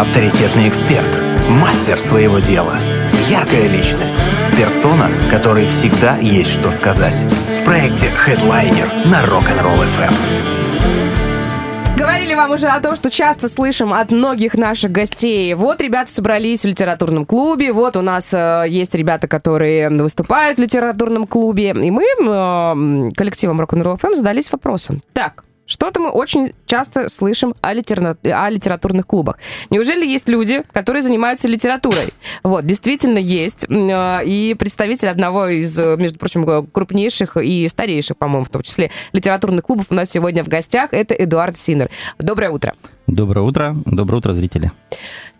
авторитетный эксперт, мастер своего дела, яркая личность, персона, которой всегда есть что сказать. В проекте Headliner на Rock'n'Roll FM. Говорили вам уже о том, что часто слышим от многих наших гостей. Вот ребята собрались в литературном клубе, вот у нас э, есть ребята, которые выступают в литературном клубе. И мы э, коллективом Rock'n'Roll FM задались вопросом. Так, что-то мы очень часто слышим о, литера... о литературных клубах. Неужели есть люди, которые занимаются литературой? Вот, действительно есть. Э, и представитель одного из, между прочим, крупнейших и старейших, по-моему, в том числе, литературных клубов у нас сегодня в гостях. Это Эдуард Синер. Доброе утро. Доброе утро. Доброе утро, зрители.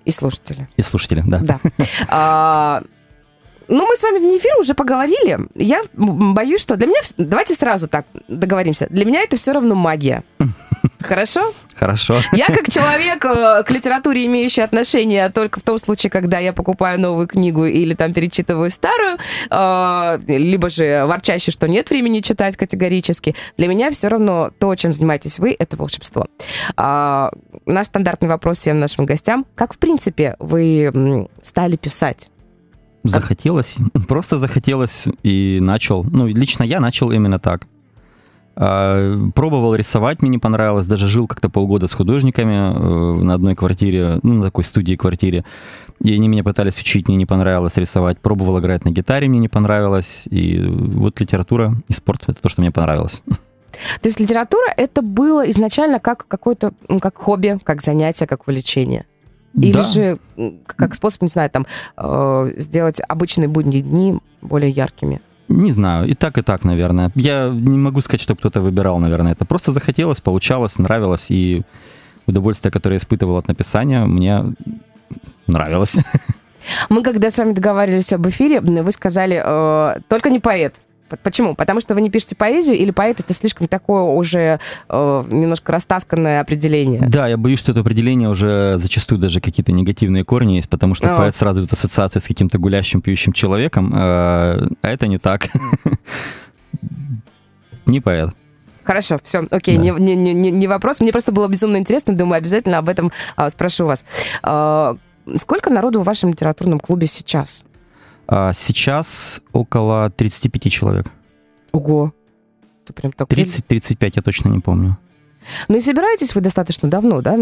И слушатели. И слушатели, да. Да. Ну, мы с вами в эфир уже поговорили. Я боюсь, что для меня... Давайте сразу так договоримся. Для меня это все равно магия. Хорошо? Хорошо. Я как человек э, к литературе имеющий отношение только в том случае, когда я покупаю новую книгу или там перечитываю старую, э, либо же ворчащий, что нет времени читать категорически. Для меня все равно то, чем занимаетесь вы, это волшебство. А, наш стандартный вопрос всем нашим гостям. Как, в принципе, вы стали писать? Захотелось, просто захотелось и начал. Ну, лично я начал именно так. А, пробовал рисовать, мне не понравилось. Даже жил как-то полгода с художниками э, на одной квартире, ну, на такой студии квартире. И они меня пытались учить, мне не понравилось рисовать. Пробовал играть на гитаре, мне не понравилось. И вот литература и спорт — это то, что мне понравилось. То есть литература это было изначально как какое-то, как хобби, как занятие, как увлечение? Или да. же как способ, не знаю, там, э, сделать обычные будние дни более яркими? Не знаю, и так, и так, наверное. Я не могу сказать, что кто-то выбирал, наверное, это. Просто захотелось, получалось, нравилось, и удовольствие, которое я испытывал от написания, мне нравилось. Мы когда с вами договаривались об эфире, вы сказали, э, только не поэт. Почему? Потому что вы не пишете поэзию, или поэт это слишком такое уже э, немножко растасканное определение? Да, я боюсь, что это определение уже зачастую даже какие-то негативные корни есть, потому что О. поэт сразу идет ассоциация с каким-то гулящим, пьющим человеком, э, а это не так. Не поэт. Хорошо, все, окей, да. не, не, не, не вопрос. Мне просто было безумно интересно, думаю, обязательно об этом а, спрошу вас. А, сколько народу в вашем литературном клубе сейчас? А сейчас около 35 человек. Ого. Это прям так 30-35, я точно не помню. Ну и собираетесь вы достаточно давно, да?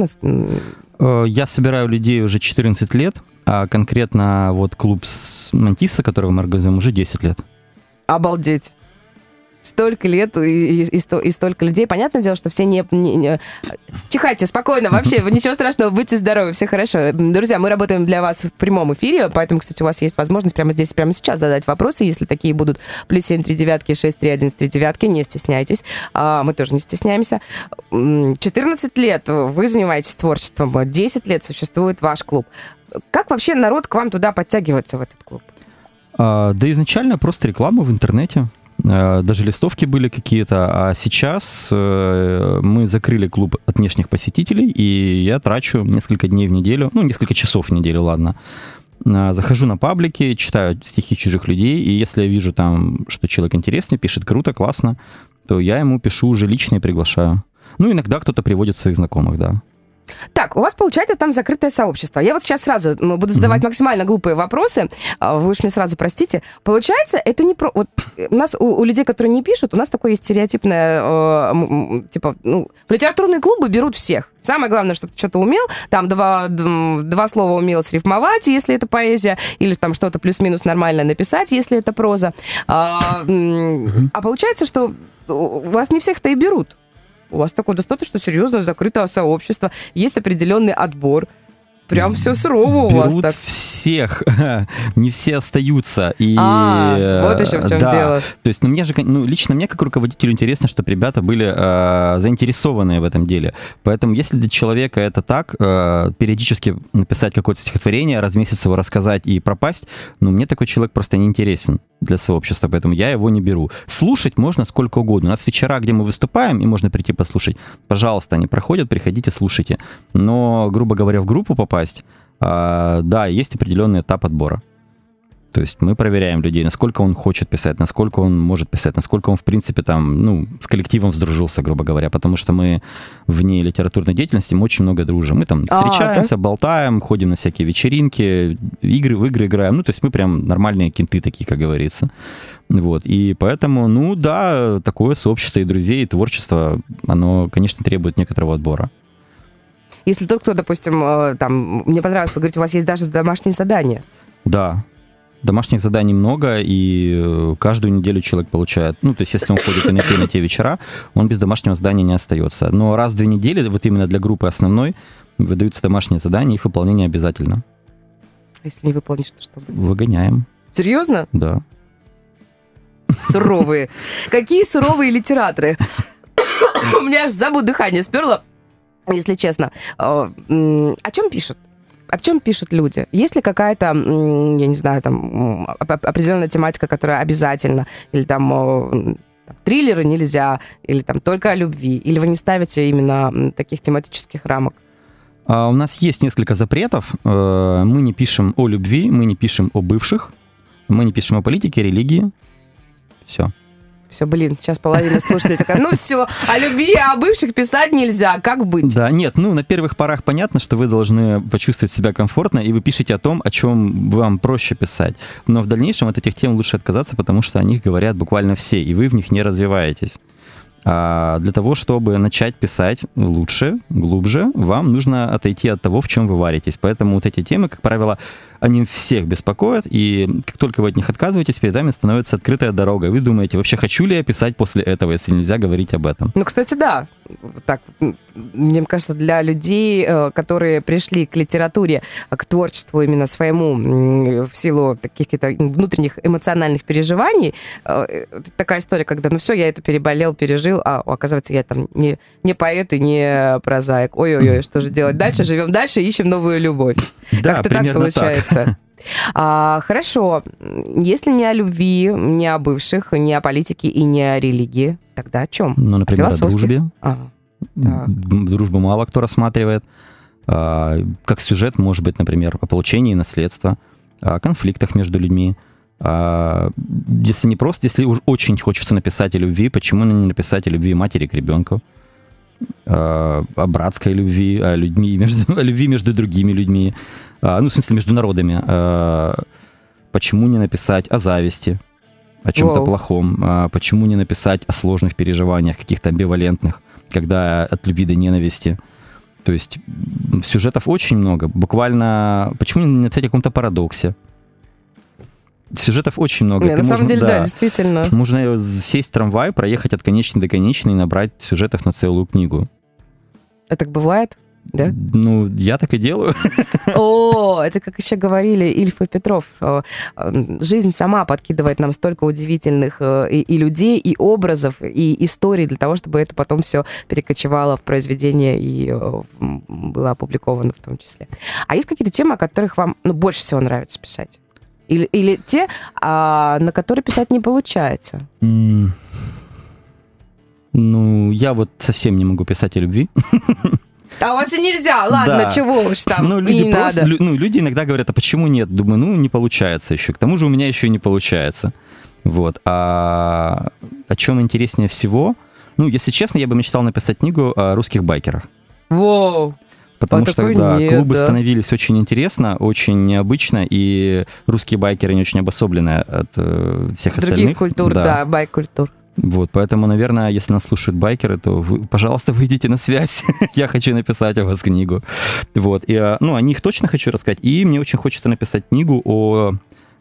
Э, я собираю людей уже 14 лет, а конкретно вот клуб с Мантиса, который мы организуем, уже 10 лет. Обалдеть столько лет и, и, и, столько людей. Понятное дело, что все не, не, не... Чихайте, спокойно, вообще, ничего страшного, будьте здоровы, все хорошо. Друзья, мы работаем для вас в прямом эфире, поэтому, кстати, у вас есть возможность прямо здесь, прямо сейчас задать вопросы, если такие будут. Плюс 7 3 девятки, 6 3 1 3 девятки, не стесняйтесь. А, мы тоже не стесняемся. 14 лет вы занимаетесь творчеством, 10 лет существует ваш клуб. Как вообще народ к вам туда подтягивается, в этот клуб? А, да изначально просто реклама в интернете. Э, даже листовки были какие-то, а сейчас э, мы закрыли клуб от внешних посетителей, и я трачу несколько дней в неделю, ну, несколько часов в неделю, ладно, э, захожу на паблики, читаю стихи чужих людей, и если я вижу там, что человек интересный, пишет круто, классно, то я ему пишу уже лично и приглашаю. Ну, иногда кто-то приводит своих знакомых, да. Так, у вас получается там закрытое сообщество. Я вот сейчас сразу буду задавать mm-hmm. максимально глупые вопросы. А, вы уж мне сразу простите. Получается, это не про... Вот у нас, у, у людей, которые не пишут, у нас такое есть стереотипное, э, типа, ну, в литературные клубы берут всех. Самое главное, чтобы ты что-то умел, там два, два слова умел срифмовать, если это поэзия, или там что-то плюс-минус нормально написать, если это проза. А, а получается, что у вас не всех-то и берут у вас такое достаточно серьезное закрытое сообщество, есть определенный отбор. Прям все сурово у вас так. всех, не все остаются. И, а, вот еще в чем да. дело. То есть, ну, мне же, ну, лично мне, как руководителю, интересно, чтобы ребята были э, заинтересованные в этом деле. Поэтому, если для человека это так, э, периодически написать какое-то стихотворение, раз в месяц его рассказать и пропасть, ну, мне такой человек просто не интересен для сообщества, поэтому я его не беру. Слушать можно сколько угодно. У нас вечера, где мы выступаем, и можно прийти послушать. Пожалуйста, они проходят, приходите, слушайте. Но, грубо говоря, в группу попасть, э, да, есть определенный этап отбора. То есть мы проверяем людей, насколько он хочет писать, насколько он может писать, насколько он, в принципе, там, ну, с коллективом сдружился, грубо говоря, потому что мы вне литературной деятельности, мы очень много дружим. Мы там А, встречаемся, болтаем, ходим на всякие вечеринки, игры в игры играем. Ну, то есть мы прям нормальные кенты такие, как говорится. Вот, и поэтому, ну да, такое сообщество и друзей, и творчество, оно, конечно, требует некоторого отбора. Если тот, кто, допустим, э, там, мне понравилось, вы говорите, у вас есть даже домашние задания. Да, домашних заданий много, и э, каждую неделю человек получает, ну, то есть если он ходит на те, на те вечера, он без домашнего задания не остается. Но раз в две недели, вот именно для группы основной, выдаются домашние задания, их выполнение обязательно. А Если не выполнишь, то что будет? Выгоняем, Серьезно? да. Суровые. Какие суровые литераторы. У меня аж забу дыхание сперло, если честно. Э, О чем пишут? О чем пишут люди? Есть ли какая-то, я не знаю, там определенная тематика, которая обязательно, или там, триллеры нельзя, или там только о любви, или вы не ставите именно таких тематических рамок? А у нас есть несколько запретов. Э, Мы не пишем о любви, мы не пишем о бывших, мы не пишем о политике, религии. Все. Все, блин, сейчас половина слушателей такая, ну все, о любви, о бывших писать нельзя, как быть? Да, нет, ну, на первых порах понятно, что вы должны почувствовать себя комфортно, и вы пишете о том, о чем вам проще писать. Но в дальнейшем от этих тем лучше отказаться, потому что о них говорят буквально все, и вы в них не развиваетесь. А для того, чтобы начать писать лучше, глубже, вам нужно отойти от того, в чем вы варитесь. Поэтому вот эти темы, как правило, они всех беспокоят, и как только вы от них отказываетесь, перед вами становится открытая дорога. Вы думаете, вообще хочу ли я писать после этого, если нельзя говорить об этом? Ну, кстати, да. Так, мне кажется, для людей, э, которые пришли к литературе, к творчеству именно своему в силу каких-то внутренних эмоциональных переживаний, э, такая история, когда, ну все, я это переболел, пережил, а оказывается, я там не, не поэт и не прозаик. Ой-ой-ой, что же делать дальше? Живем дальше, ищем новую любовь. Да, Как-то так получается. А, хорошо, если не о любви, не о бывших, не о политике и не о религии, тогда о чем? Ну, например, о Философских? дружбе. А, Так. Дружбу мало кто рассматривает. А, Как сюжет может быть, например, о получении наследства, о конфликтах между людьми. А, Если не просто, если уж очень хочется написать о любви, почему не написать о любви матери к ребенку? А, О братской любви, о, людьми, между, о любви между другими людьми. Ну, в смысле, между народами. Почему не написать о зависти, о чем-то Вау. плохом? А, Почему не написать о сложных переживаниях, каких-то амбивалентных? когда от любви до ненависти. То есть сюжетов очень много. Буквально... Почему не написать о каком-то парадоксе? Сюжетов очень много. Не, на самом можно- деле, да, да. действительно. Можно сесть в трамвай, проехать от конечной до конечной и набрать сюжетов на целую книгу. Это так бывает? Да? Ну, я так и делаю. О, это как еще говорили Ильф и Петров. э, э, Жизнь сама подкидывает нам столько удивительных э, и, и людей, и образов, и историй для того, чтобы это потом все перекочевало в произведение и было опубликовано в том числе. А есть какие-то темы, о которых вам ну, больше всего нравится писать? Или, или те, а, на которые писать не получается? М, Ну, я вот совсем не могу писать о любви. А у вас и нельзя, ладно, Да. чего уж там, Ну, люди не просто, надо. лю- ну, люди иногда говорят, а почему нет? Думаю, ну, не получается еще. К тому же у меня еще и не получается. Вот. А о чем интереснее всего? Ну, если честно, я бы мечтал написать книгу о русских байкерах. Воу. Потому А что, да, нет, клубы да. становились очень интересно, очень необычно, и русские байкеры не очень обособлены от э, всех Других остальных. культур, да, байк-культур. Вот, поэтому, наверное, если нас слушают байкеры, то, вы, пожалуйста, выйдите на связь. Я хочу написать о вас книгу. Вот, и, а, ну, о них точно хочу рассказать. И мне очень хочется написать книгу о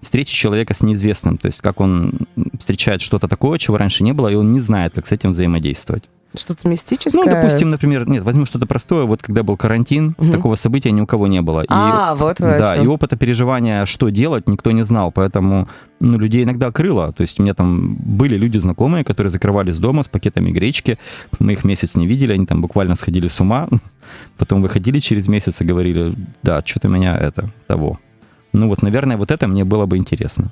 встрече человека с неизвестным. То есть, как он встречает что-то такое, чего раньше не было, и он не знает, как с этим взаимодействовать. Что-то мистическое. Ну, допустим, например, нет, возьмем что-то простое. Вот когда был карантин, Мгм. такого события ни у кого не было. И А, вот вы да, и опыта переживания, что делать, никто не знал, поэтому ну, людей иногда крыло. То есть у меня там были люди знакомые, которые закрывались дома с пакетами гречки, мы их месяц не видели, они там буквально сходили с ума, потом выходили через месяц и говорили, да, что-то меня это, того. Ну вот, наверное, вот это мне было бы интересно.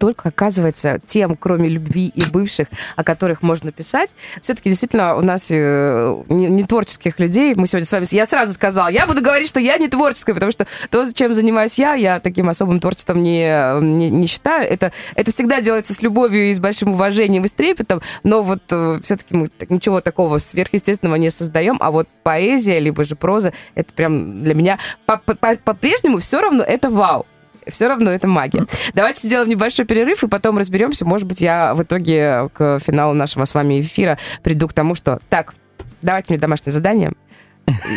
Столько, оказывается, тем, кроме любви и бывших, о которых можно писать. Все-таки действительно у нас э, не, не творческих людей. Мы сегодня с вами... Я сразу сказала, я буду говорить, что я не творческая, потому что то, чем занимаюсь я, я таким особым творчеством не, не, не считаю. Это, это всегда делается с любовью и с большим уважением и с трепетом, но вот э, все-таки мы ничего такого сверхъестественного не создаем, а вот поэзия, либо же проза, это прям для меня по-прежнему все равно это вау все равно это магия. Давайте сделаем небольшой перерыв и потом разберемся. Может быть, я в итоге к финалу нашего с вами эфира приду к тому, что так, давайте мне домашнее задание.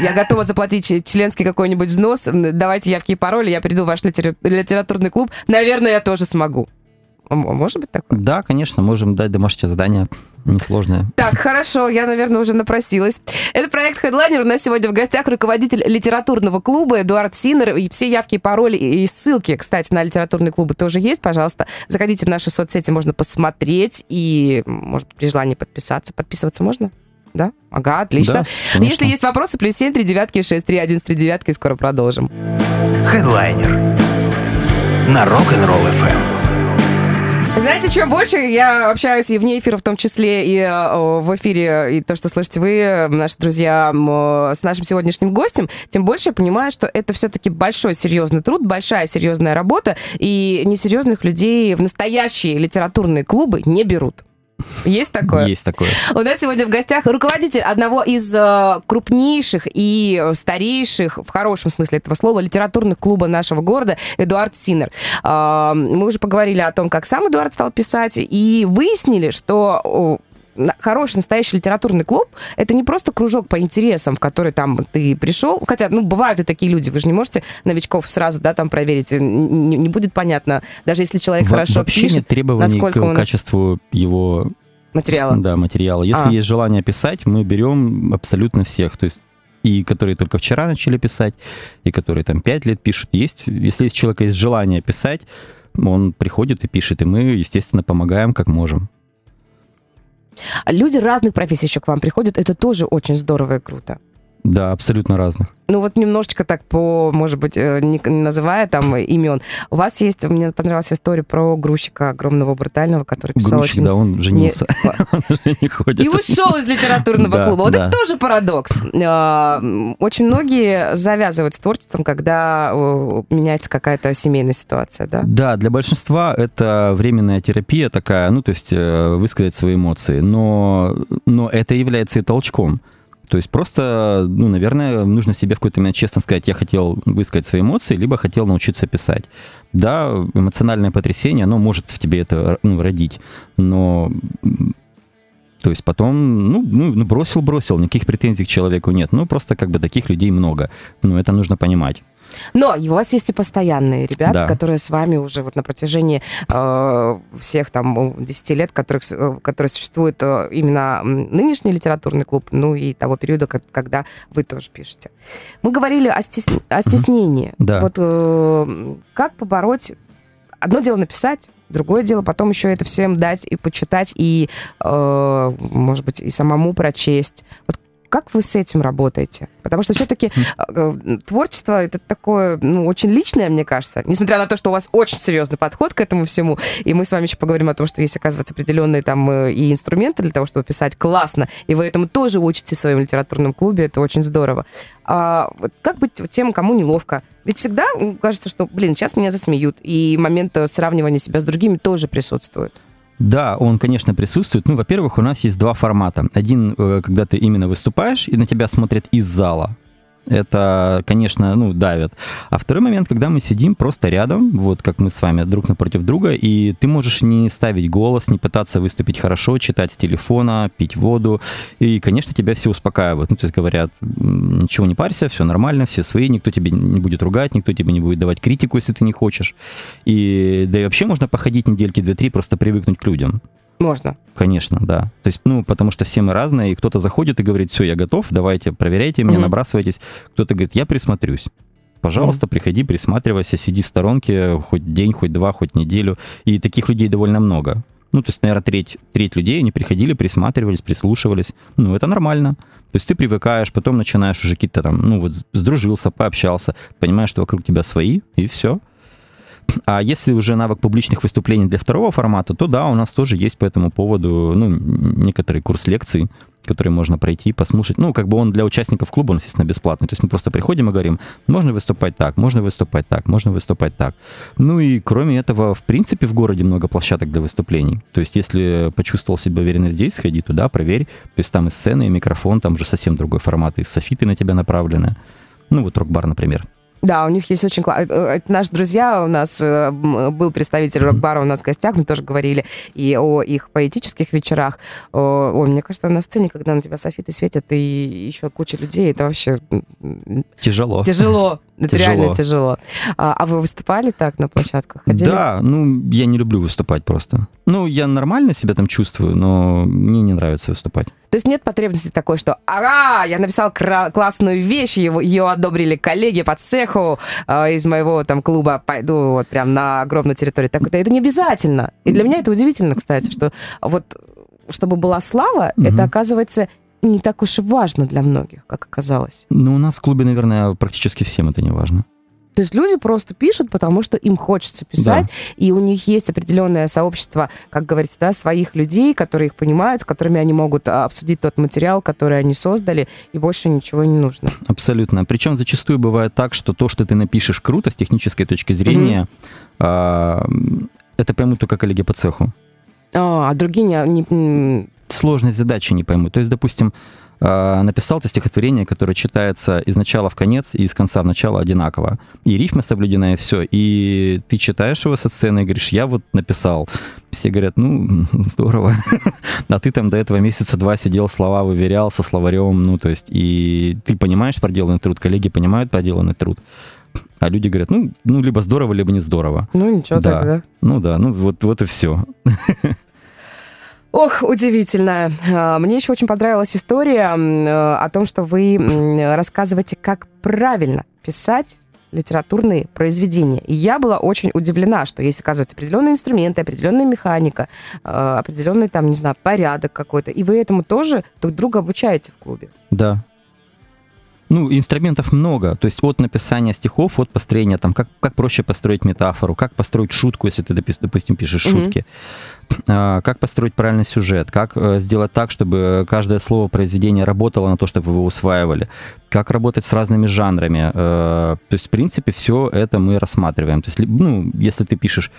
Я готова заплатить членский какой-нибудь взнос. Давайте явки и пароли, я приду в ваш литературный клуб. Наверное, я тоже смогу. Может быть такое? Да, конечно, можем дать домашнее задание. Несложное. Так, хорошо, я, наверное, уже напросилась. Это проект Headliner. У нас сегодня в гостях руководитель литературного клуба Эдуард Синер. И все явки, пароли и ссылки, кстати, на литературные клубы тоже есть. Пожалуйста, заходите в наши соцсети, можно посмотреть и, может быть, при желании подписаться. Подписываться можно? Да? Ага, отлично. Да, Если есть вопросы, плюс 7, 3 девятки, 6, 3, 1, 3 девятки, и скоро продолжим. Headliner на Rock'n'Roll FM. Знаете, что больше я общаюсь и вне эфира в том числе, и э, в эфире, и то, что слышите вы, наши друзья, с нашим сегодняшним гостем, тем больше я понимаю, что это все-таки большой серьезный труд, большая серьезная работа, и несерьезных людей в настоящие литературные клубы не берут. Есть такое? Есть такое. У нас сегодня в гостях руководитель одного из э, крупнейших и старейших, в хорошем смысле этого слова, литературных клуба нашего города Эдуард Синер. Э, мы уже поговорили о том, как сам Эдуард стал писать, и выяснили, что хороший настоящий литературный клуб это не просто кружок по интересам, в который там ты пришел, хотя, ну, бывают и такие люди, вы же не можете новичков сразу, да, там проверить, не, не будет понятно, даже если человек Во хорошо вообще пишет, нет требований к нас... качеству его материала. Да, материала. Если а. есть желание писать, мы берем абсолютно всех, то есть и которые только вчера начали писать, и которые там пять лет пишут. Есть, если у человека есть желание писать, он приходит и пишет, и мы, естественно, помогаем как можем. Люди разных профессий еще к вам приходят, это тоже очень здорово и круто. Да, абсолютно разных. Ну вот немножечко так по, может быть, э, не называя там имен. У вас есть, мне понравилась история про грузчика огромного брутального, который писал Грузчик, очень... да, он женился. он уже не ходит. И ушел из литературного клуба. Вот это тоже парадокс. А, очень многие завязывают с творчеством, когда меняется какая-то семейная ситуация, да? Да, для большинства это временная терапия такая, ну, то есть э, высказать свои эмоции. Но, но это является и толчком. То есть просто, ну, наверное, нужно себе в какой-то момент честно сказать, я хотел высказать свои эмоции, либо хотел научиться писать. Да, эмоциональное потрясение, оно может в тебе это ну, родить, но то есть потом, ну, ну, ну, бросил, бросил, никаких претензий к человеку нет. Ну, просто как бы таких людей много. Но это нужно понимать. Но у вас есть и постоянные ребята, да. которые с вами уже вот на протяжении э, всех там 10 лет, которых, э, которые существует э, именно нынешний литературный клуб, ну и того периода, когда вы тоже пишете. Мы говорили о, стес... о стеснении. Да. Вот э, как побороть... Одно дело написать, Другое дело потом еще это всем дать и почитать, и, э, может быть, и самому прочесть. Вот как вы с этим работаете? Потому что все-таки э, творчество это такое, ну, очень личное, мне кажется. Несмотря на то, что у вас очень серьезный подход к этому всему, и мы с вами еще поговорим о том, что есть, оказывается, определенные там э, и инструменты для того, чтобы писать классно, и вы этому тоже учите в своем литературном клубе, это очень здорово. А как быть тем, кому неловко? Ведь всегда кажется, что, блин, сейчас меня засмеют, и момент э, сравнивания себя с другими тоже присутствует. Да, он, конечно, присутствует. Ну, во-первых, у нас есть два формата. Один, э, когда ты именно выступаешь, и на тебя смотрят из зала это, конечно, ну, давит. А второй момент, когда мы сидим просто рядом, вот как мы с вами, друг напротив друга, и ты можешь не ставить голос, не пытаться выступить хорошо, читать с телефона, пить воду, и, конечно, тебя все успокаивают. Ну, то есть говорят, ничего не парься, все нормально, все свои, никто тебе не будет ругать, никто тебе не будет давать критику, если ты не хочешь. И, да и вообще можно походить недельки две-три, просто привыкнуть к людям. Можно. Конечно, да. То есть, ну, потому что все мы разные, и кто-то заходит и говорит, все, я готов, давайте, проверяйте меня, угу. набрасывайтесь. Кто-то говорит, я присмотрюсь. Пожалуйста, mm приходи, присматривайся, сиди в сторонке хоть день, хоть два, хоть неделю. И таких людей довольно много. Ну, то есть, наверное, треть, треть людей, они приходили, присматривались, прислушивались. Ну, это нормально. То есть ты привыкаешь, потом начинаешь уже какие-то там, ну, вот сдружился, пообщался, понимаешь, что вокруг тебя свои, и все. А если уже навык публичных выступлений для второго формата, то да, у нас тоже есть по этому поводу ну, некоторый курс лекций, который можно пройти, послушать. Ну, как бы он для участников клуба, он, естественно, бесплатный. То есть мы просто приходим и говорим, можно выступать так, можно выступать так, можно выступать так. Ну и кроме этого, в принципе, в городе много площадок для выступлений. То есть если почувствовал себя уверенно здесь, сходи туда, проверь. То есть там и сцены, и микрофон, там уже совсем другой формат, и софиты на тебя направлены. Ну вот рок-бар, например. Да, у них есть очень классно. Э, наши друзья, у нас э, был представитель рок-бара у нас в гостях, мы тоже говорили и о их поэтических вечерах. Ой, мне кажется, на сцене, когда на тебя софиты светят, и еще куча людей, это вообще... Тяжело. Тяжело. Это тяжело. реально тяжело. А, а вы выступали так на площадках? Ходили? Да, ну, я не люблю выступать просто. Ну, я нормально себя там чувствую, но мне не нравится выступать. То есть нет потребности такой, что ага, я написал классную вещь, его, ее одобрили коллеги по цеху э, из моего там клуба, пойду вот прям на огромную территорию. Так это, это не обязательно. И для меня это удивительно, кстати, что вот чтобы была слава, угу. это оказывается не так уж и важно для многих, как оказалось. Ну, у нас в клубе, наверное, практически всем это не важно. То есть люди просто пишут, потому что им хочется писать, да. и у них есть определенное сообщество, как говорится, да, своих людей, которые их понимают, с которыми они могут а, обсудить тот материал, который они создали, и больше ничего не нужно. Абсолютно. Причем зачастую бывает так, что то, что ты напишешь круто с технической точки зрения, mm-hmm. это поймут только коллеги по цеху. А, а другие не, не... Сложность задачи не поймут. То есть, допустим, а, написал ты стихотворение, которое читается из начала в конец и из конца в начало одинаково. И рифма соблюдена, и все. И ты читаешь его со сцены и говоришь, я вот написал. Все говорят, ну, здорово. А ты там до этого месяца два сидел, слова выверял со словарем, ну, то есть, и ты понимаешь проделанный труд, коллеги понимают проделанный труд. А люди говорят, ну, ну, либо здорово, либо не здорово. Ну, ничего да. так, да? Ну да, ну вот, вот и все. Ох, удивительно. А, мне еще очень понравилась история э, о том, что вы рассказываете, как правильно писать литературные произведения. И я была очень удивлена, что есть, оказывается, определенные инструменты, определенная механика, э, определенный, там, не знаю, порядок какой-то. И вы этому тоже друг друга обучаете в клубе. Да, ну, инструментов много. То есть от написания стихов, от построения, там, как, как проще построить метафору, как построить шутку, если ты, допустим, пишешь mm-hmm. шутки, а, как построить правильный сюжет, как э, сделать так, чтобы каждое слово произведения работало на то, чтобы вы его усваивали, как работать с разными жанрами. Э, то есть, в принципе, все это мы рассматриваем. То есть, ну, если ты пишешь,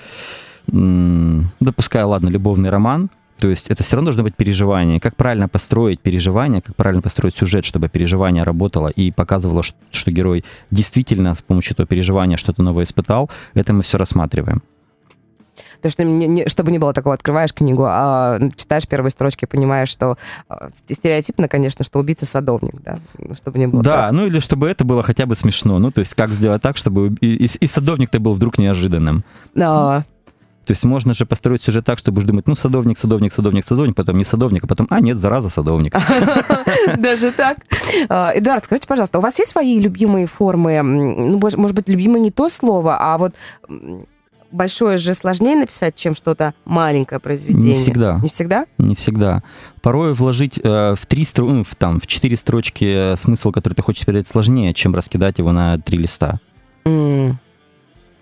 допускай, ладно, любовный роман, то есть это все равно должно быть переживание. Как правильно построить переживание, как правильно построить сюжет, чтобы переживание работало и показывало, что герой действительно с помощью этого переживания что-то новое испытал, это мы все рассматриваем. То есть, чтобы не было такого, открываешь книгу, а читаешь первые строчки, понимаешь, что а, стереотипно, конечно, что убийца садовник, да, чтобы не было. Да, так. ну или чтобы это было хотя бы смешно. Ну, то есть, как сделать так, чтобы и, и, и садовник-то был вдруг неожиданным. Да. То есть можно же построить сюжет так, чтобы думать, ну, садовник, садовник, садовник, садовник, потом не садовник, а потом, а, нет, зараза, садовник. Даже так? А, Эдуард, скажите, пожалуйста, у вас есть свои любимые формы? Ну, может быть, любимое не то слово, а вот большое же сложнее написать, чем что-то маленькое произведение. Не всегда. Не всегда? Не всегда. Порой вложить э, в три стру... ну, в, там, в четыре строчки э, смысл, который ты хочешь передать, сложнее, чем раскидать его на три листа. Mm.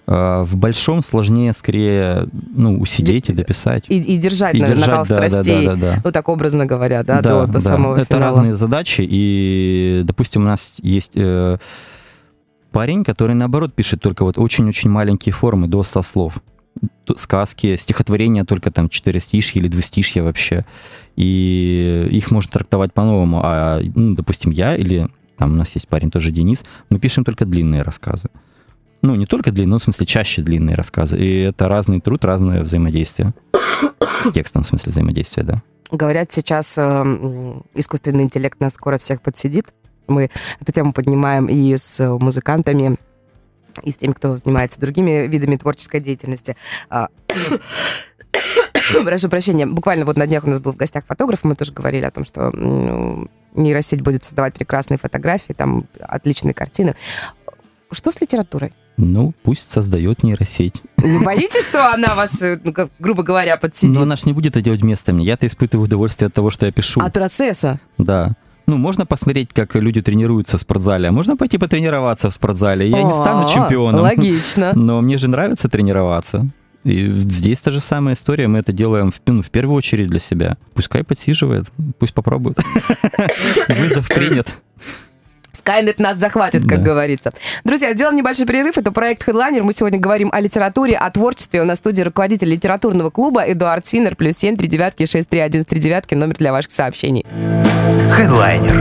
А, в большом сложнее скорее ну, усидеть и дописать. И, и держать, и держать накал да, страстей, да, да, да, да. вот так образно говоря, да, да до, до да. самого Это финала. разные задачи, и, допустим, у нас есть э, парень, который, наоборот, пишет только вот очень-очень маленькие формы, до 100 слов. Сказки, стихотворения только там 4 стишья или 2 стишья вообще. И их можно трактовать по-новому. А, ну, допустим, я или там у нас есть парень тоже Денис, мы пишем только длинные рассказы. Ну, не только длинные, но в смысле чаще длинные рассказы. И это разный труд, разное взаимодействие. С текстом, в смысле взаимодействия, да. Говорят, сейчас э, искусственный интеллект нас скоро всех подсидит. Мы эту тему поднимаем и с музыкантами, и с теми, кто занимается другими видами творческой деятельности. А, прошу прощения. Буквально вот на днях у нас был в гостях фотограф, мы тоже говорили о том, что ну, нейросеть будет создавать прекрасные фотографии, там отличные картины. Что с литературой? Ну, пусть создает нейросеть. Не боитесь, что она вас, э, ну, как, грубо говоря, подсидит? Но она же не будет это делать вместо меня. Я-то испытываю удовольствие от того, что я пишу. От процесса? Да. Ну, можно посмотреть, как люди тренируются в спортзале, а можно пойти потренироваться в спортзале. Я не стану чемпионом. Логично. Но мне же нравится тренироваться. И здесь та же самая история, мы это делаем в, ну, в первую очередь для себя. Пускай подсиживает, пусть попробует. Вызов принят. Скайнет нас захватит, как да. говорится. Друзья, сделаем небольшой перерыв. Это проект Headliner. Мы сегодня говорим о литературе, о творчестве. У нас в студии руководитель литературного клуба Эдуард Синер. Плюс семь, три девятки, шесть, три, один, три девятки. Номер для ваших сообщений. Headliner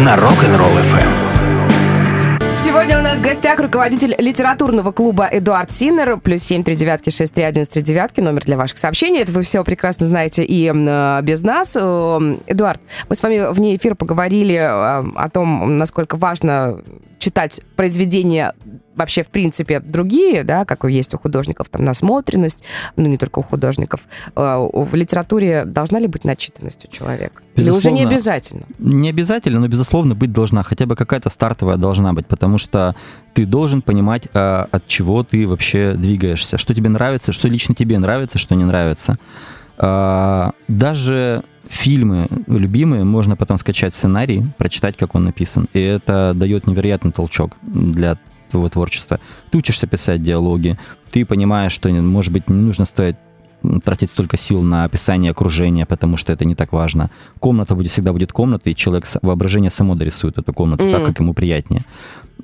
на Rock'n'Roll FM. Сегодня нас в гостях руководитель литературного клуба Эдуард Синер. Плюс семь три девятки шесть три один три девятки. Номер для ваших сообщений. Это вы все прекрасно знаете и э, без нас. Э, Эдуард, мы с вами вне эфира поговорили э, о том, насколько важно читать произведения вообще, в принципе, другие, да, как есть у художников, там, насмотренность, ну, не только у художников, э, в литературе должна ли быть начитанность у человека? Безусловно, Или уже не обязательно? Не обязательно, но, безусловно, быть должна. Хотя бы какая-то стартовая должна быть, потому что ты должен понимать, э, от чего ты вообще двигаешься, что тебе нравится, что лично тебе нравится, что не нравится. Э, даже фильмы любимые можно потом скачать сценарий, прочитать, как он написан. И это дает невероятный толчок для твоего творчества. Ты учишься писать диалоги, ты понимаешь, что, может быть, не нужно стоять тратить столько сил на описание окружения, потому что это не так важно. Комната будет всегда будет комната, и человек воображение само дорисует эту комнату mm. так, как ему приятнее.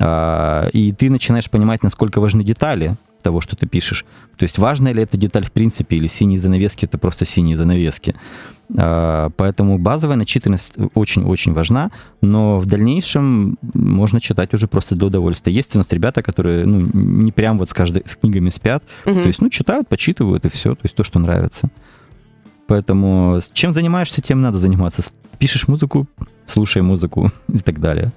А, и ты начинаешь понимать, насколько важны детали того, что ты пишешь. То есть важна ли эта деталь в принципе, или синие занавески это просто синие занавески. А, поэтому базовая начитанность очень-очень важна, но в дальнейшем можно читать уже просто для удовольствия. Есть у нас ребята, которые ну, не прям вот с, каждой, с книгами спят, угу. то есть ну, читают, почитывают и все, то есть то, что нравится. Поэтому чем занимаешься, тем надо заниматься. Пишешь музыку, слушай музыку и так далее.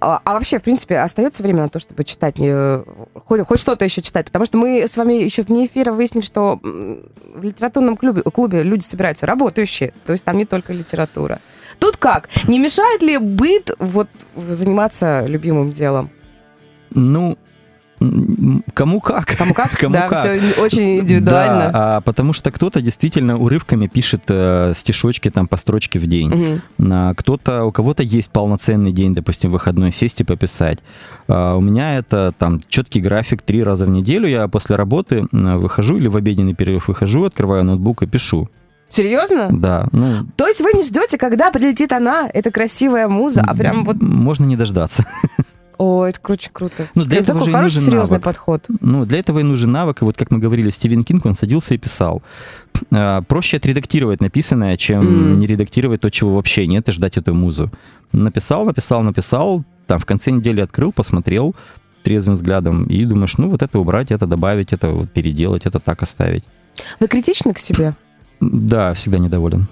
А, а вообще, в принципе, остается время на то, чтобы читать, не, хоть, хоть что-то еще читать? Потому что мы с вами еще вне эфира выяснили, что в литературном клубе, клубе люди собираются работающие, то есть там не только литература. Тут как? Не мешает ли быт вот заниматься любимым делом? Ну, Кому как? Кому как? Кому да, как. все очень индивидуально. Да, а, потому что кто-то действительно урывками пишет э, стишочки там по строчке в день. Угу. А, кто-то, у кого-то есть полноценный день, допустим, выходной, сесть и пописать. А, у меня это там четкий график три раза в неделю. Я после работы выхожу или в обеденный перерыв выхожу, открываю ноутбук и пишу. Серьезно? Да. Ну, То есть вы не ждете, когда прилетит она, эта красивая муза, а прям вот... Можно не дождаться. О, это круче круто. Ну, для это этого такой же хороший, нужен серьезный навык. подход. Ну, для этого и нужен навык. И вот, как мы говорили, Стивен Кинг, он садился и писал. А, проще отредактировать написанное, чем mm. не редактировать то, чего вообще нет, и ждать эту музу. Написал, написал, написал, там в конце недели открыл, посмотрел трезвым взглядом, и думаешь, ну, вот это убрать, это добавить, это вот переделать, это так оставить. Вы критичны к себе? Да, всегда недоволен.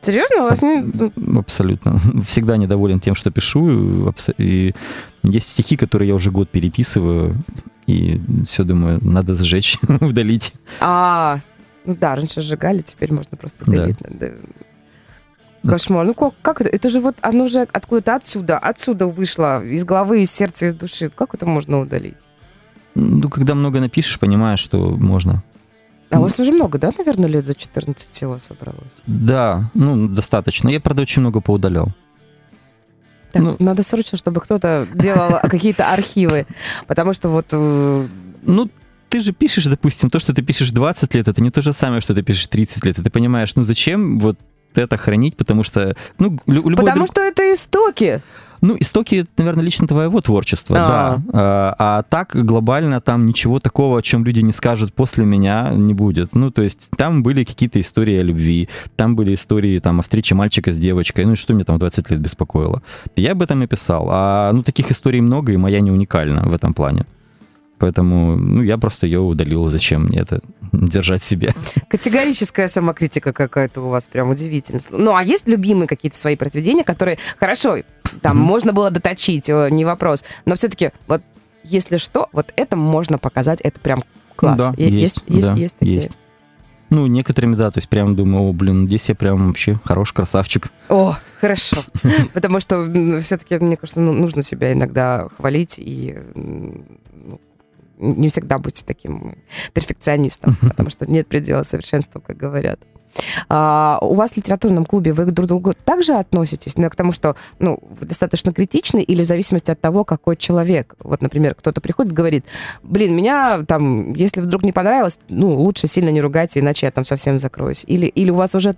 Серьезно? У вас не... Абсолютно. Всегда недоволен тем, что пишу. И есть стихи, которые я уже год переписываю, и все думаю, надо сжечь, удалить. А, ну да, раньше сжигали, теперь можно просто удалить. Да. Кошмар. Ну как, как это? Это же вот оно же откуда-то отсюда, отсюда вышло, из головы, из сердца, из души. Как это можно удалить? Ну, когда много напишешь, понимаешь, что можно. А у вас уже много, да, наверное, лет за 14 всего собралось? Да, ну, достаточно. Я, правда, очень много поудалял. Так, ну, надо срочно, чтобы кто-то делал какие-то архивы, потому что вот... Э, ну, ты же пишешь, допустим, то, что ты пишешь 20 лет, это не то же самое, что ты пишешь 30 лет. И ты понимаешь, ну зачем вот это хранить, потому что... Ну, любой потому друг... что это истоки. Ну, истоки, наверное, лично твоего творчества, А-а-а. да. А, а так глобально там ничего такого, о чем люди не скажут после меня, не будет. Ну, то есть там были какие-то истории о любви, там были истории там о встрече мальчика с девочкой, ну и что мне там 20 лет беспокоило. Я об этом и писал. А ну таких историй много, и моя не уникальна в этом плане. Поэтому ну, я просто ее удалил. Зачем мне это держать себе? Категорическая самокритика какая-то у вас, прям удивительно. Ну, а есть любимые какие-то свои произведения, которые, хорошо, там mm-hmm. можно было доточить, не вопрос, но все-таки вот если что, вот это можно показать, это прям класс. Ну, да, есть, есть, есть, да, есть такие. Есть. Ну, некоторыми, да, то есть прям думаю, о, блин, здесь я прям вообще хороший красавчик. О, хорошо. Потому что все-таки, мне кажется, ну, нужно себя иногда хвалить и не всегда быть таким перфекционистом, потому что нет предела совершенству, как говорят. А, у вас в литературном клубе вы друг к другу также относитесь? Ну, к тому, что ну, вы достаточно критичны или в зависимости от того, какой человек? Вот, например, кто-то приходит и говорит, блин, меня там, если вдруг не понравилось, ну, лучше сильно не ругайте, иначе я там совсем закроюсь. Или, или у вас уже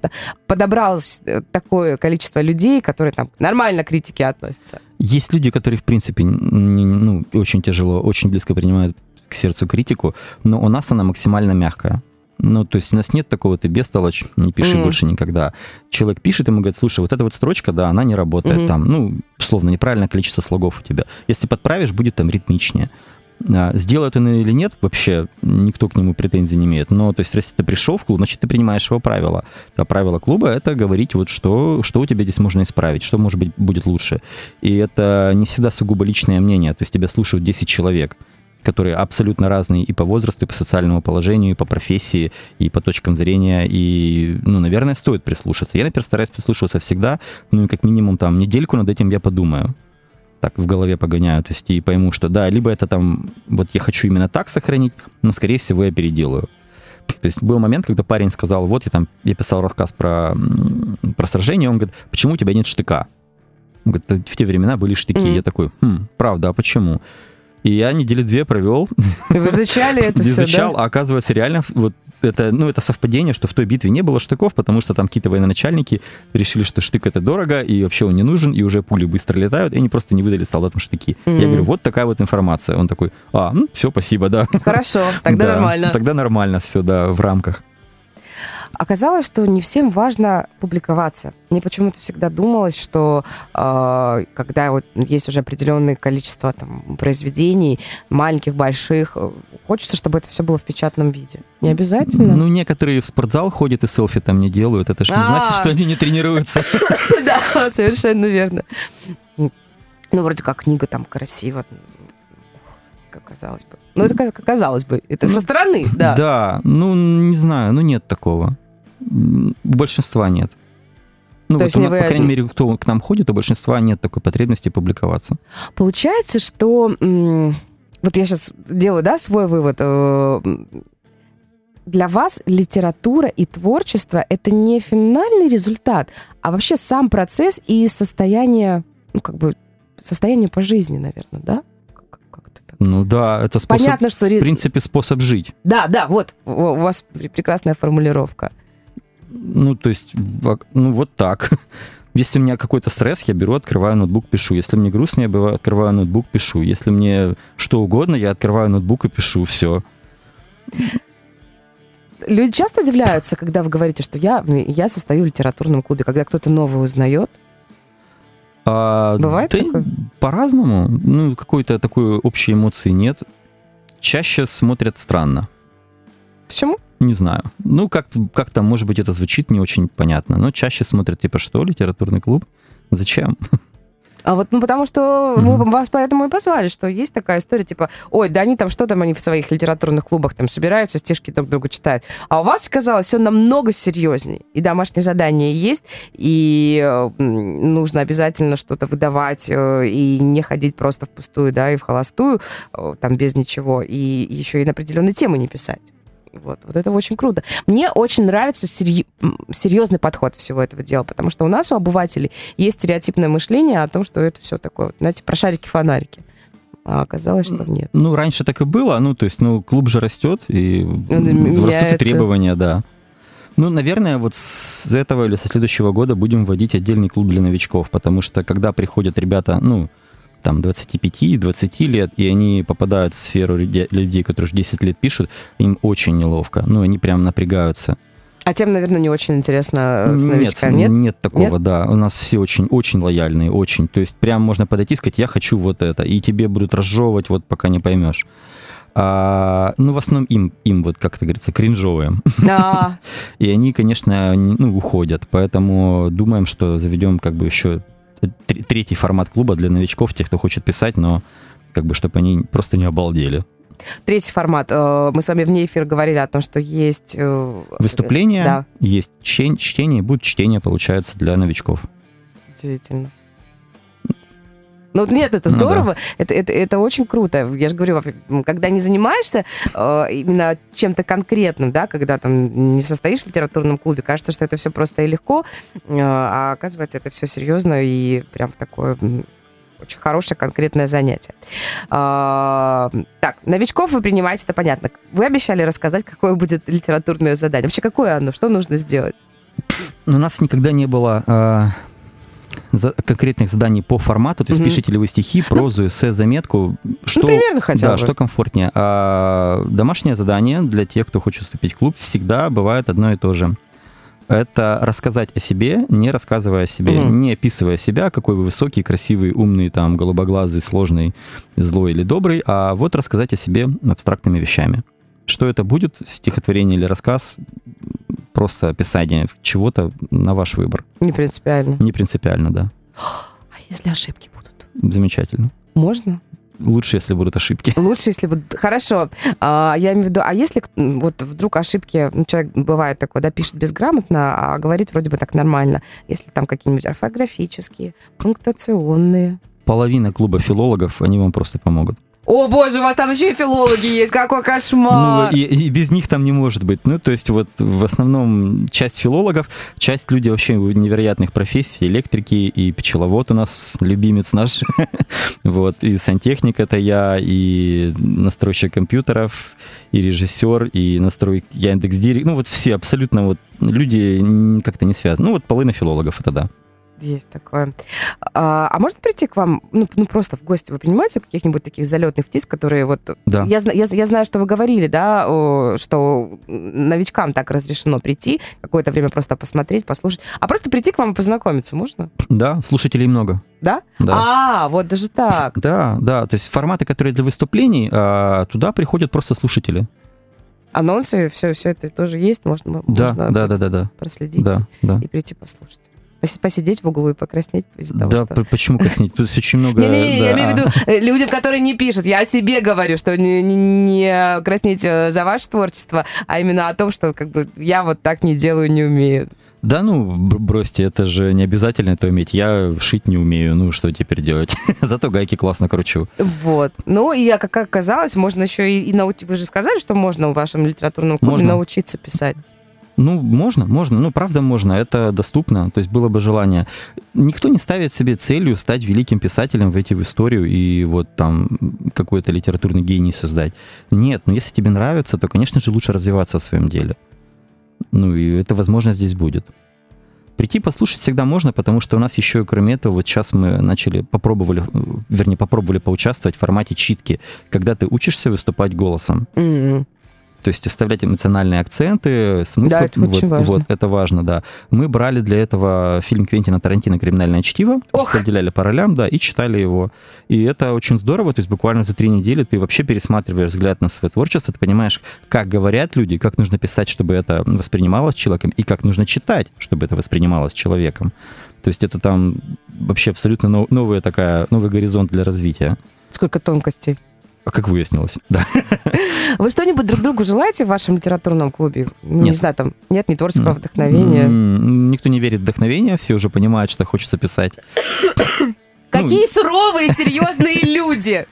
подобралось э, такое количество людей, которые там нормально к критике относятся? Есть люди, которые, в принципе, ну, очень тяжело, очень близко принимают к сердцу критику, но у нас она максимально мягкая. Ну, то есть у нас нет такого, ты бестолочь, не пиши mm-hmm. больше никогда. Человек пишет, ему говорит, слушай, вот эта вот строчка, да, она не работает mm-hmm. там, ну, словно неправильное количество слогов у тебя. Если подправишь, будет там ритмичнее. А, сделает он или нет, вообще никто к нему претензий не имеет. Но, то есть, если ты пришел в клуб, значит, ты принимаешь его правила. А правило клуба — это говорить, вот что, что у тебя здесь можно исправить, что, может быть, будет лучше. И это не всегда сугубо личное мнение. То есть, тебя слушают 10 человек которые абсолютно разные и по возрасту, и по социальному положению, и по профессии, и по точкам зрения, и, ну, наверное, стоит прислушаться. Я, например, стараюсь прислушиваться всегда, ну, и как минимум там недельку над этим я подумаю так в голове погоняю, то есть и пойму, что да, либо это там, вот я хочу именно так сохранить, но, скорее всего, я переделаю. То есть был момент, когда парень сказал, вот я там, я писал рассказ про, про сражение, он говорит, почему у тебя нет штыка? Он говорит, в те времена были штыки. Mm-hmm. Я такой, хм, правда, а почему? И я недели две провел. Вы изучали это все, Изучал, да? а оказывается, реально, вот это, ну, это совпадение, что в той битве не было штыков, потому что там какие-то военачальники решили, что штык это дорого, и вообще он не нужен, и уже пули быстро летают, и они просто не выдали солдатам штыки. Mm-hmm. Я говорю, вот такая вот информация. Он такой, а, ну, все, спасибо, да. Хорошо, тогда да, нормально. Тогда нормально все, да, в рамках. Оказалось, что не всем важно публиковаться. Мне почему-то всегда думалось, что э, когда вот есть уже определенное количество там, произведений, маленьких, больших, хочется, чтобы это все было в печатном виде. Не обязательно? Ну, некоторые в спортзал ходят и селфи там не делают. Это же не значит, что они не тренируются. Да, совершенно верно. Ну, вроде как книга там красиво, как казалось бы. Ну, это как казалось бы. Это со стороны, да. Да, ну, не знаю, ну нет такого. Большинства нет. Ну, То вот, у нас, по крайней мере, кто к нам ходит, у большинства нет такой потребности публиковаться. Получается, что... Вот я сейчас делаю, да, свой вывод. Э, для вас литература и творчество — это не финальный результат, а вообще сам процесс и состояние, ну, как бы, состояние по жизни, наверное, да? Ну да, это способ, Понятно, что... в принципе, способ жить. Да, да, вот, у вас прекрасная формулировка. Ну, то есть, ну, вот так. Если у меня какой-то стресс, я беру, открываю ноутбук, пишу. Если мне грустно, я открываю ноутбук, пишу. Если мне что угодно, я открываю ноутбук и пишу, все. Люди часто удивляются, когда вы говорите, что я, я состою в литературном клубе, когда кто-то новый узнает. А, Бывает да такое? По-разному. Ну, какой-то такой общей эмоции нет. Чаще смотрят странно. Почему? Не знаю. Ну, как, как там, может быть, это звучит не очень понятно. Но чаще смотрят, типа, что, литературный клуб? Зачем? А вот, ну, потому что mm-hmm. мы вас поэтому и позвали, что есть такая история, типа, ой, да они там, что там, они в своих литературных клубах там собираются, стишки друг друга читают. А у вас, казалось, все намного серьезнее. И домашнее задание есть, и нужно обязательно что-то выдавать, э, и не ходить просто впустую, да, и в холостую, э, там, без ничего, и еще и на определенные темы не писать. Вот, вот это очень круто. Мне очень нравится серьез, серьезный подход всего этого дела, потому что у нас, у обывателей, есть стереотипное мышление о том, что это все такое, знаете, про шарики-фонарики. А оказалось, что нет. Ну, раньше так и было, ну, то есть, ну, клуб же растет, и Меняется. растут и требования, да. Ну, наверное, вот с этого или со следующего года будем вводить отдельный клуб для новичков, потому что когда приходят ребята, ну, там 25-20 лет, и они попадают в сферу людей, которые уже 10 лет пишут, им очень неловко. Ну, они прям напрягаются. А тем, наверное, не очень интересно э, с новичками, нет? Нет, нет такого, нет? да. У нас все очень, очень лояльные, очень. То есть прям можно подойти и сказать, я хочу вот это, и тебе будут разжевывать, вот пока не поймешь. А, ну, в основном им, им вот, как это говорится, кринжовые. Да. И они, конечно, ну, уходят. Поэтому думаем, что заведем как бы еще третий формат клуба для новичков, тех, кто хочет писать, но как бы, чтобы они просто не обалдели. Третий формат. Э, мы с вами вне эфира говорили о том, что есть... Э, Выступления, да. есть чтение, будет чтение, получается, для новичков. Удивительно. Ну нет, это здорово, ну, да. это, это, это очень круто. Я же говорю, когда не занимаешься э, именно чем-то конкретным, да, когда там не состоишь в литературном клубе, кажется, что это все просто и легко, э, а оказывается, это все серьезно и прям такое очень хорошее конкретное занятие. А, так, новичков вы принимаете, это понятно. Вы обещали рассказать, какое будет литературное задание. Вообще, какое оно? Что нужно сделать? У нас никогда не было а, за, конкретных заданий по формату, то есть угу. пишите ли вы стихи, ну, прозу, эссе, заметку, ну, что, ну, примерно хотя да, бы. что комфортнее. А домашнее задание для тех, кто хочет вступить в клуб, всегда бывает одно и то же. Это рассказать о себе, не рассказывая о себе, угу. не описывая себя, какой вы высокий, красивый, умный, там, голубоглазый, сложный, злой или добрый, а вот рассказать о себе абстрактными вещами. Что это будет, стихотворение или рассказ, просто описание чего-то на ваш выбор. Не принципиально. Не принципиально, да. А если ошибки будут? Замечательно. Можно? Лучше, если будут ошибки. Лучше, если будут... Хорошо. А, я имею в виду, а если вот вдруг ошибки, ну, человек бывает такой, да, пишет безграмотно, а говорит вроде бы так нормально, если там какие-нибудь орфографические, пунктуационные? Половина клуба филологов, они вам просто помогут. О боже, у вас там еще и филологи есть, какой кошмар! Ну, и, и без них там не может быть. Ну, то есть вот в основном часть филологов, часть людей вообще невероятных профессий, электрики и пчеловод у нас любимец наш. вот, и сантехник это я, и настройщик компьютеров, и режиссер, и настройщик Яндекс.Директ. Ну, вот все абсолютно вот люди как-то не связаны. Ну, вот половина филологов это да. Есть такое. А, а можно прийти к вам, ну, ну просто в гости? Вы принимаете каких-нибудь таких залетных птиц, которые вот... Да. Я, я, я знаю, что вы говорили, да, что новичкам так разрешено прийти, какое-то время просто посмотреть, послушать. А просто прийти к вам и познакомиться можно? Да, слушателей много. Да? Да. А, вот даже так. Да, да. То есть форматы, которые для выступлений, а, туда приходят просто слушатели анонсы, все, все это тоже есть, можно, да, можно да, да, да, да. проследить да, да. и прийти послушать посидеть в углу и покраснеть из-за того, да, что... почему краснеть? Тут очень много... Не-не-не, я имею в виду э, людям, которые не пишут. Я о себе говорю, что не, не, не краснеть э, за ваше творчество, а именно о том, что как бы я вот так не делаю, не умею. Да ну, бросьте, это же не обязательно это уметь. Я шить не умею, ну что теперь делать? Зато гайки классно кручу. Вот. Ну и, как оказалось, можно еще и, и научить... Вы же сказали, что можно в вашем литературном клубе можно. научиться писать. Ну, можно, можно. Ну, правда, можно. Это доступно. То есть было бы желание. Никто не ставит себе целью стать великим писателем, войти в историю и вот там какой-то литературный гений создать. Нет, но если тебе нравится, то, конечно же, лучше развиваться в своем деле. Ну, и это, возможно, здесь будет. Прийти послушать всегда можно, потому что у нас еще, кроме этого, вот сейчас мы начали, попробовали, вернее, попробовали поучаствовать в формате читки, когда ты учишься выступать голосом. Mm-hmm. То есть оставлять эмоциональные акценты, смысл. Да, это вот, очень важно. Вот, это важно, да. Мы брали для этого фильм Квентина Тарантино «Криминальное чтиво», распределяли по ролям, да, и читали его. И это очень здорово, то есть буквально за три недели ты вообще пересматриваешь взгляд на свое творчество, ты понимаешь, как говорят люди, как нужно писать, чтобы это воспринималось человеком, и как нужно читать, чтобы это воспринималось человеком. То есть это там вообще абсолютно новая такая, новый горизонт для развития. Сколько тонкостей. А как выяснилось, да. Вы что-нибудь друг другу желаете в вашем литературном клубе? Ну, нет. Не знаю, там нет ни творческого вдохновения? Никто не верит в вдохновение, все уже понимают, что хочется писать. Какие суровые, серьезные люди!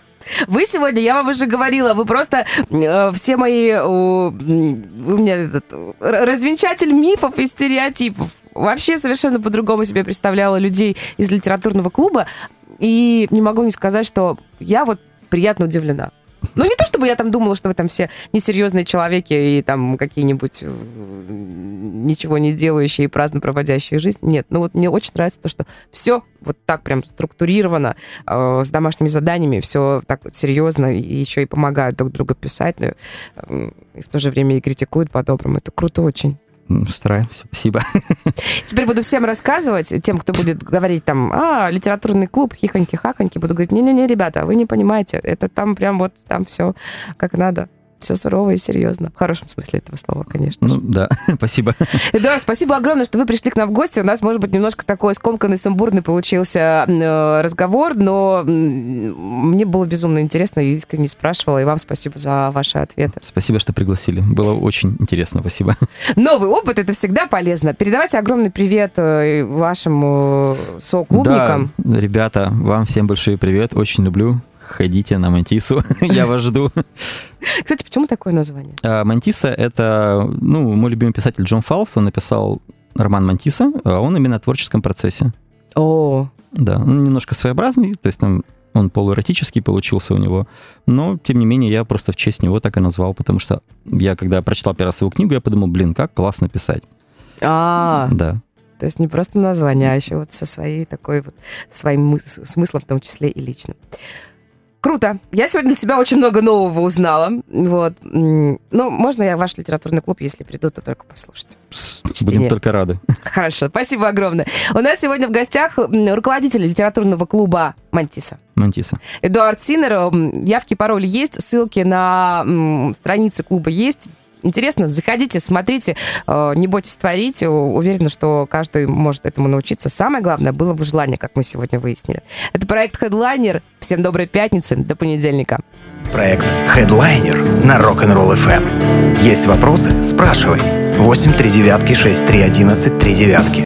Вы сегодня, я вам уже говорила, вы просто э, все мои, э, вы мне этот, развенчатель мифов и стереотипов. Вообще совершенно по-другому себе представляла людей из литературного клуба. И не могу не сказать, что я вот приятно удивлена. Ну, не то, чтобы я там думала, что вы там все несерьезные человеки и там какие-нибудь э, ничего не делающие и праздно проводящие жизнь. Нет, ну вот мне очень нравится то, что все вот так прям структурировано, э, с домашними заданиями, все так вот серьезно, и еще и помогают друг другу писать, э, и в то же время и критикуют по-доброму. Это круто очень. Стараемся, спасибо. Теперь буду всем рассказывать, тем, кто будет говорить там, а, литературный клуб, хихоньки-хахоньки, буду говорить, не-не-не, ребята, вы не понимаете, это там прям вот, там все как надо. Все сурово и серьезно. В хорошем смысле этого слова, конечно. Ну, да, спасибо. Эдуард, спасибо огромное, что вы пришли к нам в гости. У нас, может быть, немножко такой скомканный, сумбурный получился э, разговор, но мне было безумно интересно и искренне спрашивала. И вам спасибо за ваши ответы. Спасибо, что пригласили. Было очень интересно, спасибо. Новый опыт, это всегда полезно. Передавайте огромный привет э, вашим э, соклубникам. Да, ребята, вам всем большой привет. Очень люблю ходите на Мантису, я вас жду. Кстати, почему такое название? А, Мантиса — это, ну, мой любимый писатель Джон Фаус, он написал роман Мантиса, а он именно о творческом процессе. О. Да, он немножко своеобразный, то есть там он полуэротический получился у него, но, тем не менее, я просто в честь него так и назвал, потому что я, когда прочитал первый раз его книгу, я подумал, блин, как классно писать. А, да. То есть не просто название, а еще вот со своей такой вот, со своим смыслом, в том числе и личным. Круто. Я сегодня для себя очень много нового узнала. Вот. Ну, можно я в ваш литературный клуб, если приду, то только послушать. Чтение. Будем только рады. Хорошо, спасибо огромное. У нас сегодня в гостях руководитель литературного клуба «Мантиса». Мантиса. Эдуард Синер. Явки, пароли есть, ссылки на страницы клуба есть. Интересно, заходите, смотрите, э, не бойтесь творить. Уверена, что каждый может этому научиться. Самое главное было бы желание, как мы сегодня выяснили. Это проект Headliner. Всем доброй пятницы. До понедельника. Проект Headliner на Rock'n'Roll FM. Есть вопросы? Спрашивай. 8 3 девятки 6 3 11 3 девятки.